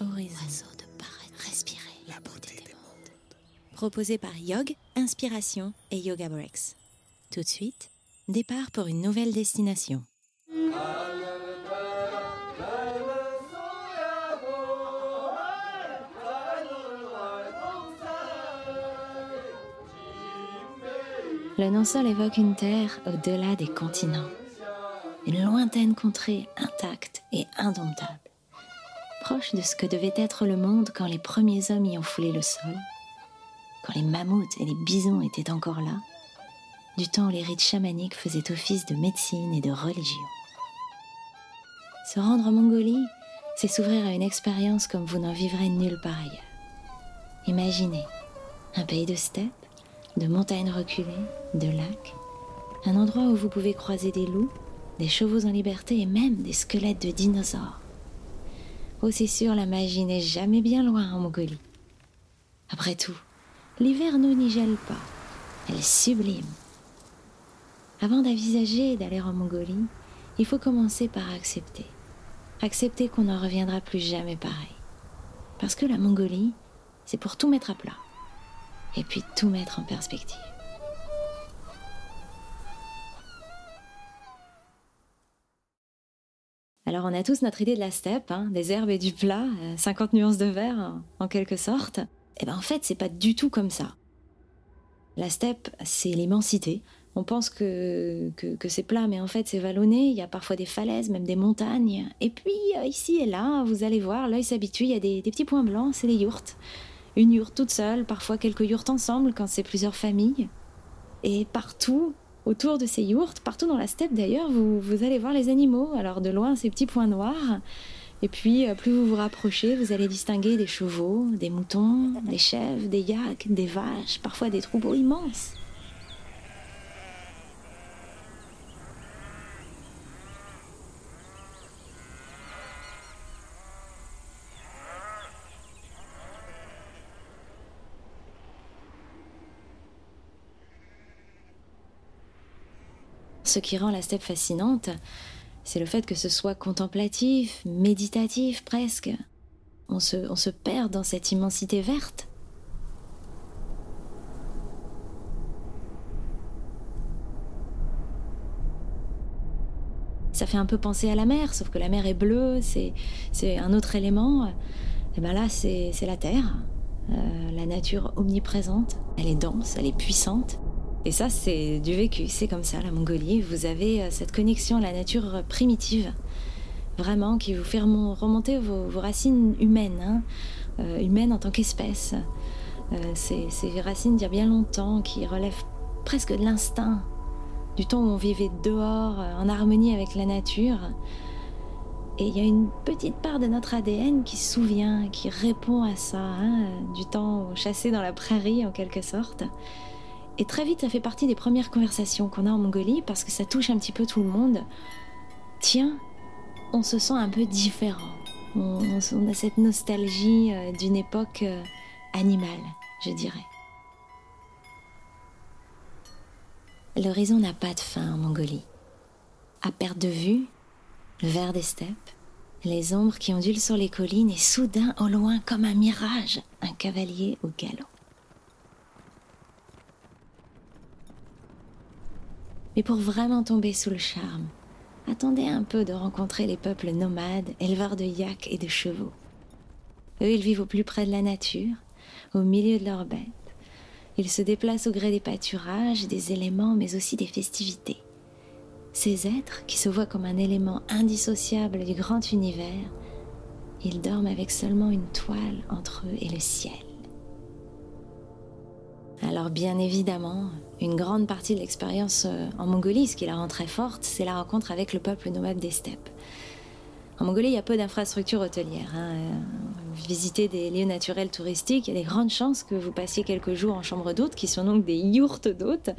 horizon. de paraître, respirer la beauté des mondes. Proposé par Yog, Inspiration et Yoga Breaks. Tout de suite, départ pour une nouvelle destination. Le non-sol évoque une terre au-delà des continents, une lointaine contrée intacte et indomptable, de ce que devait être le monde quand les premiers hommes y ont foulé le sol, quand les mammouths et les bisons étaient encore là, du temps où les rites chamaniques faisaient office de médecine et de religion. Se rendre en Mongolie, c'est s'ouvrir à une expérience comme vous n'en vivrez nulle part ailleurs. Imaginez un pays de steppes, de montagnes reculées, de lacs, un endroit où vous pouvez croiser des loups, des chevaux en liberté et même des squelettes de dinosaures. Oh, c'est sûr, la magie n'est jamais bien loin en Mongolie. Après tout, l'hiver nous n'y gèle pas, elle est sublime. Avant d'envisager d'aller en Mongolie, il faut commencer par accepter. Accepter qu'on n'en reviendra plus jamais pareil. Parce que la Mongolie, c'est pour tout mettre à plat et puis tout mettre en perspective. Alors on a tous notre idée de la steppe, hein, des herbes et du plat, 50 euh, nuances de vert en quelque sorte. Et eh ben en fait c'est pas du tout comme ça. La steppe c'est l'immensité. On pense que, que, c'est plat, mais en fait c'est vallonné, il y a parfois des falaises, même des montagnes. Et puis euh, ici et là, vous allez voir, l'œil s'habitue, il y a des, petits points blancs, c'est les yourtes une yourte toute seule, parfois quelques yourtes ensemble quand c'est plusieurs familles. Et partout, autour de ces yourtes, partout dans la steppe d'ailleurs, vous, vous allez voir les animaux. Alors de loin, ces petits points noirs. Et puis, euh, plus vous vous rapprochez, vous allez distinguer des chevaux, des moutons, des chèvres, des yaks, des vaches, parfois des troupeaux immenses. Ce qui rend la steppe fascinante, c'est le fait que ce soit contemplatif, méditatif presque. On se, on se perd dans cette immensité verte. Ça fait un peu penser à la mer, sauf que la mer est bleue, c'est, un autre élément. Et ben là, c'est, la terre, euh, la nature omniprésente. Elle est dense, elle est puissante. Et ça, c'est du vécu, c'est comme ça la Mongolie. Vous avez euh, cette connexion à la nature primitive, vraiment, qui vous fait remonter vos, racines humaines, hein. euh, humaines en tant qu'espèce. Euh, ces, racines d'il y a bien longtemps, qui relèvent presque de l'instinct, du temps où on vivait dehors, en harmonie avec la nature. Et il y a une petite part de notre ADN qui se souvient, qui répond à ça, hein, du temps chassé dans la prairie en quelque sorte. Et très vite, ça fait partie des premières conversations qu'on a en Mongolie parce que ça touche un petit peu tout le monde. Tiens, on se sent un peu différent. On, a cette nostalgie euh, d'une époque euh, animale, je dirais. L'horizon n'a pas de fin en Mongolie. À perte de vue, le vert des steppes, les ombres qui ondulent sur les collines et soudain au loin comme un mirage, un cavalier au galop. Mais pour vraiment tomber sous le charme, attendez un peu de rencontrer les peuples nomades, éleveurs de yaks et de chevaux. Eux, ils vivent au plus près de la nature, au milieu de leurs bêtes. Ils se déplacent au gré des pâturages, des éléments, mais aussi des festivités. Ces êtres, qui se voient comme un élément indissociable du grand univers, ils dorment avec seulement une toile entre eux et le ciel. Alors bien évidemment, une grande partie de l'expérience euh, en Mongolie, ce qui la rend très forte, c'est la rencontre avec le peuple nomade des steppes. En Mongolie, il y a peu d'infrastructures hôtelières. Hein. Visiter des lieux naturels touristiques, il y a des grandes chances que vous passiez quelques jours en chambre d'hôte, qui sont donc des yourtes d'hôtes,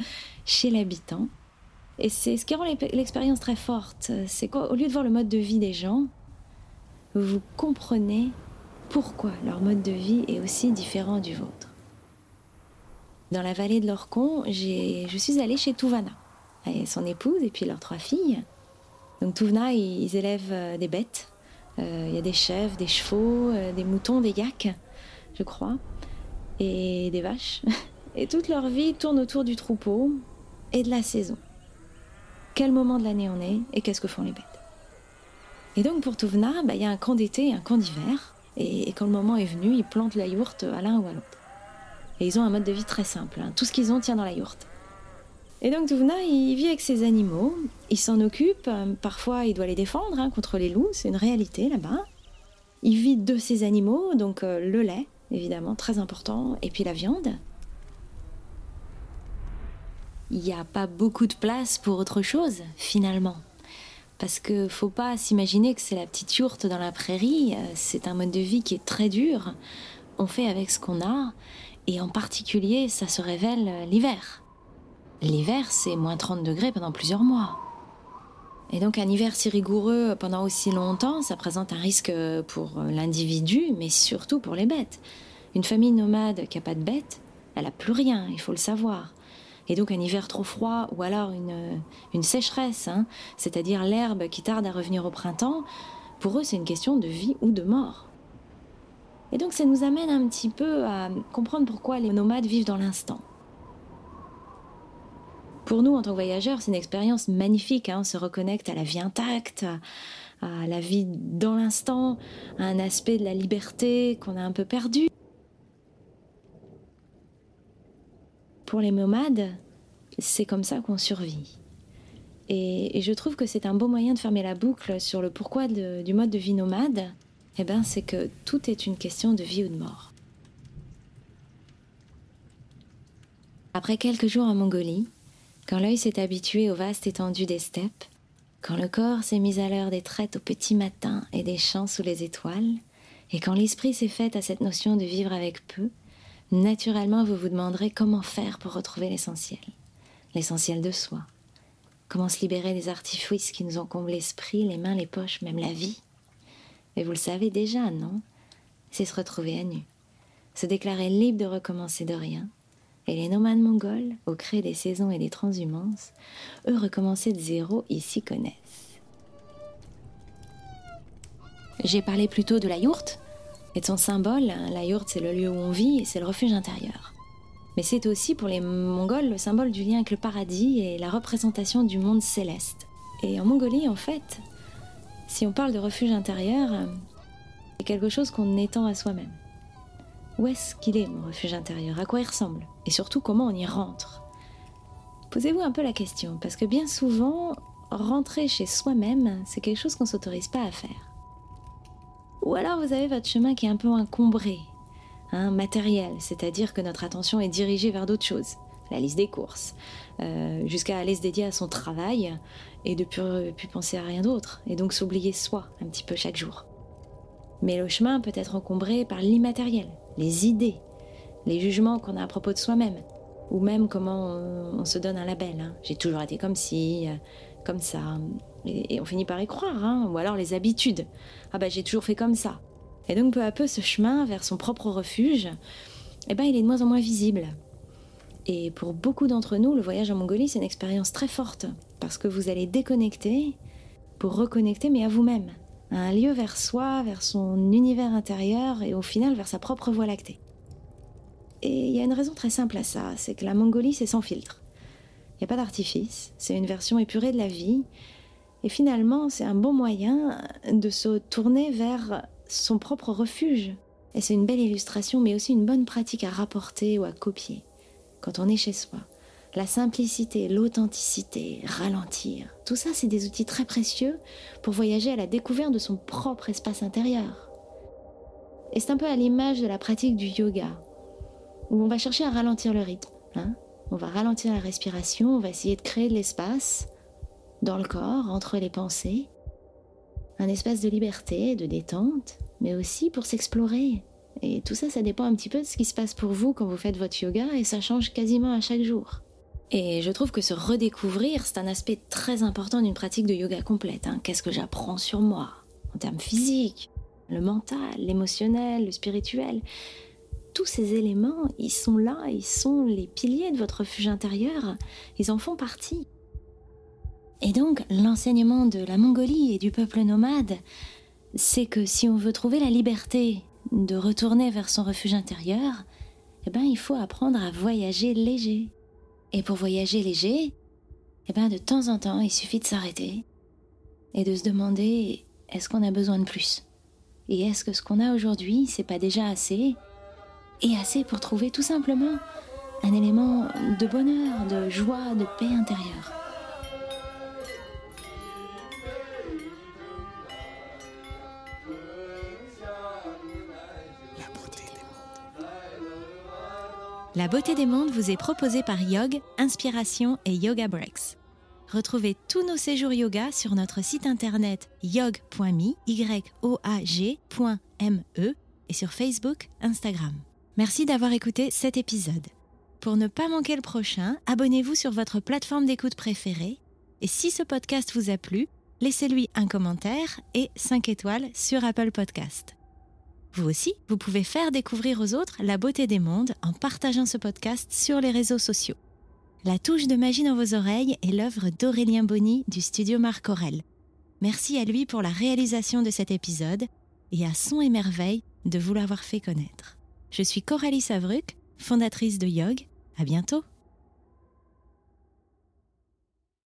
chez l'habitant. Et c'est ce qui rend l'expérience très forte. C'est qu'au lieu de voir le mode de vie des gens, vous comprenez pourquoi leur mode de vie est aussi différent du vôtre. Dans la vallée de l'Orcon, je suis allée chez Touvana, et son épouse et puis leurs trois filles. Donc Touvana, ils élèvent euh, des bêtes, Euh, il y a des chèvres, des chevaux, euh, des moutons, des yaks, je crois, et des vaches. Et toute leur vie tourne autour du troupeau et de la saison. Quel moment de l'année on est et qu'est-ce que font les bêtes. Et donc pour Touvna, bah, il y a un camp d'été et un camp d'hiver. Et, quand le moment est venu, ils plantent la yourte à l'un ou à l'autre. Et ils ont un mode de vie très simple. Hein. Tout ce qu'ils ont tient dans la yourte. Et donc Touvna, il vit avec ses animaux, il s'en occupe, parfois il doit les défendre hein, contre les loups, c'est une réalité là-bas. Il vit de ses animaux, donc euh, le lait, évidemment, très important, et puis la viande. Il n'y a pas beaucoup de place pour autre chose, finalement. Parce que faut pas s'imaginer que c'est la petite yourte dans la prairie, euh, c'est un mode de vie qui est très dur. On fait avec ce qu'on a, et en particulier, ça se révèle l'hiver. L'hiver, c'est moins 30 degrés pendant plusieurs mois. Et donc un hiver si rigoureux pendant aussi longtemps, ça présente un risque pour l'individu, mais surtout pour les bêtes. Une famille nomade qui n'a pas de bêtes, elle n'a plus rien, il faut le savoir. Et donc un hiver trop froid ou alors une, sécheresse, hein, c'est-à-dire l'herbe qui tarde à revenir au printemps, pour eux c'est une question de vie ou de mort. Et donc ça nous amène un petit peu à comprendre pourquoi les nomades vivent dans l'instant. Pour nous, en tant que voyageurs, c'est une expérience magnifique. Hein. On se reconnecte à la vie intacte, à la vie dans l'instant, à un aspect de la liberté qu'on a un peu perdu. Pour les nomades, c'est comme ça qu'on survit. Et, je trouve que c'est un beau moyen de fermer la boucle sur le pourquoi du mode de vie nomade. Eh ben, c'est que tout est une question de vie ou de mort. Après quelques jours en Mongolie, quand l'œil s'est habitué aux vastes étendues des steppes, quand le corps s'est mis à l'heure des traites au petit matin et des chants sous les étoiles, et quand l'esprit s'est fait à cette notion de vivre avec peu, naturellement vous vous demanderez comment faire pour retrouver l'essentiel, l'essentiel de soi. Comment se libérer des artifices qui nous ont comblé l'esprit, les mains, les poches, même la vie. Mais vous le savez déjà, non? C'est se retrouver à nu, se déclarer libre de recommencer de rien, et les nomades mongols, au cré des saisons et des transhumances, eux recommencer de zéro, ils s'y connaissent. J'ai parlé plutôt de la yourte et de son symbole. La yourte, c'est le lieu où on vit et c'est le refuge intérieur. Mais c'est aussi pour les Mongols le symbole du lien avec le paradis et la représentation du monde céleste. Et en Mongolie, en fait, si on parle de refuge intérieur, c'est quelque chose qu'on étend à soi-même. Où est-ce qu'il est, mon refuge intérieur? À quoi il ressemble? Et surtout, comment on y rentre? Posez-vous un peu la question, parce que bien souvent, rentrer chez soi-même, c'est quelque chose qu'on ne s'autorise pas à faire. Ou alors vous avez votre chemin qui est un peu encombré, hein, matériel, c'est-à-dire que notre attention est dirigée vers d'autres choses, la liste des courses, euh, jusqu'à aller se dédier à son travail et de plus, plus penser à rien d'autre, et donc s'oublier soi un petit peu chaque jour. Mais le chemin peut être encombré par l'immatériel, les idées, les jugements qu'on a à propos de soi-même, ou même comment on, se donne un label. Hein. J'ai toujours été comme ci, euh, comme ça, et, on finit par y croire, hein. ou alors les habitudes. Ah bah j'ai toujours fait comme ça. Et donc peu à peu, ce chemin vers son propre refuge, eh ben, il est de moins en moins visible. Et pour beaucoup d'entre nous, le voyage en Mongolie, c'est une expérience très forte, parce que vous allez déconnecter pour reconnecter, mais à vous-même, un lieu vers soi, vers son univers intérieur et au final vers sa propre voie lactée. Et il y a une raison très simple à ça, c'est que la Mongolie c'est sans filtre. Il n'y a pas d'artifice, c'est une version épurée de la vie, et finalement c'est un bon moyen de se tourner vers son propre refuge. Et c'est une belle illustration, mais aussi une bonne pratique à rapporter ou à copier quand on est chez soi la simplicité, l'authenticité, ralentir. Tout ça, c'est des outils très précieux pour voyager à la découverte de son propre espace intérieur. Et c'est un peu à l'image de la pratique du yoga, où on va chercher à ralentir le rythme. Hein. on va ralentir la respiration, on va essayer de créer de l'espace dans le corps, entre les pensées. Un espace de liberté, de détente, mais aussi pour s'explorer. Et tout ça, ça dépend un petit peu de ce qui se passe pour vous quand vous faites votre yoga, et ça change quasiment à chaque jour. Et je trouve que se redécouvrir, c'est un aspect très important d'une pratique de yoga complète. Hein. Qu'est-ce que j'apprends sur moi En termes physiques, le mental, l'émotionnel, le spirituel. Tous ces éléments, ils sont là, ils sont les piliers de votre refuge intérieur, ils en font partie. Et donc, l'enseignement de la Mongolie et du peuple nomade, c'est que si on veut trouver la liberté de retourner vers son refuge intérieur, eh ben, il faut apprendre à voyager léger. Et pour voyager léger, eh ben, de temps en temps, il suffit de s'arrêter et de se demander est-ce qu'on a besoin de plus? Et est-ce que ce qu'on a aujourd'hui, c'est pas déjà assez? Et assez pour trouver tout simplement un élément de bonheur, de joie, de paix intérieure. La beauté des mondes vous est proposée par Yog, Inspiration et Yoga Breaks. Retrouvez tous nos séjours yoga sur notre site internet yog.me et sur Facebook, Instagram. Merci d'avoir écouté cet épisode. Pour ne pas manquer le prochain, abonnez-vous sur votre plateforme d'écoute préférée et si ce podcast vous a plu, laissez-lui un commentaire et 5 étoiles sur Apple Podcast. Vous aussi, vous pouvez faire découvrir aux autres la beauté des mondes en partageant ce podcast sur les réseaux sociaux. La touche de magie dans vos oreilles est l'œuvre d'Aurélien Bonny du studio Marc Aurel. Merci à lui pour la réalisation de cet épisode et à Son et Merveille de vous l'avoir fait connaître. Je suis Coralie Savruc, fondatrice de Yog. À bientôt!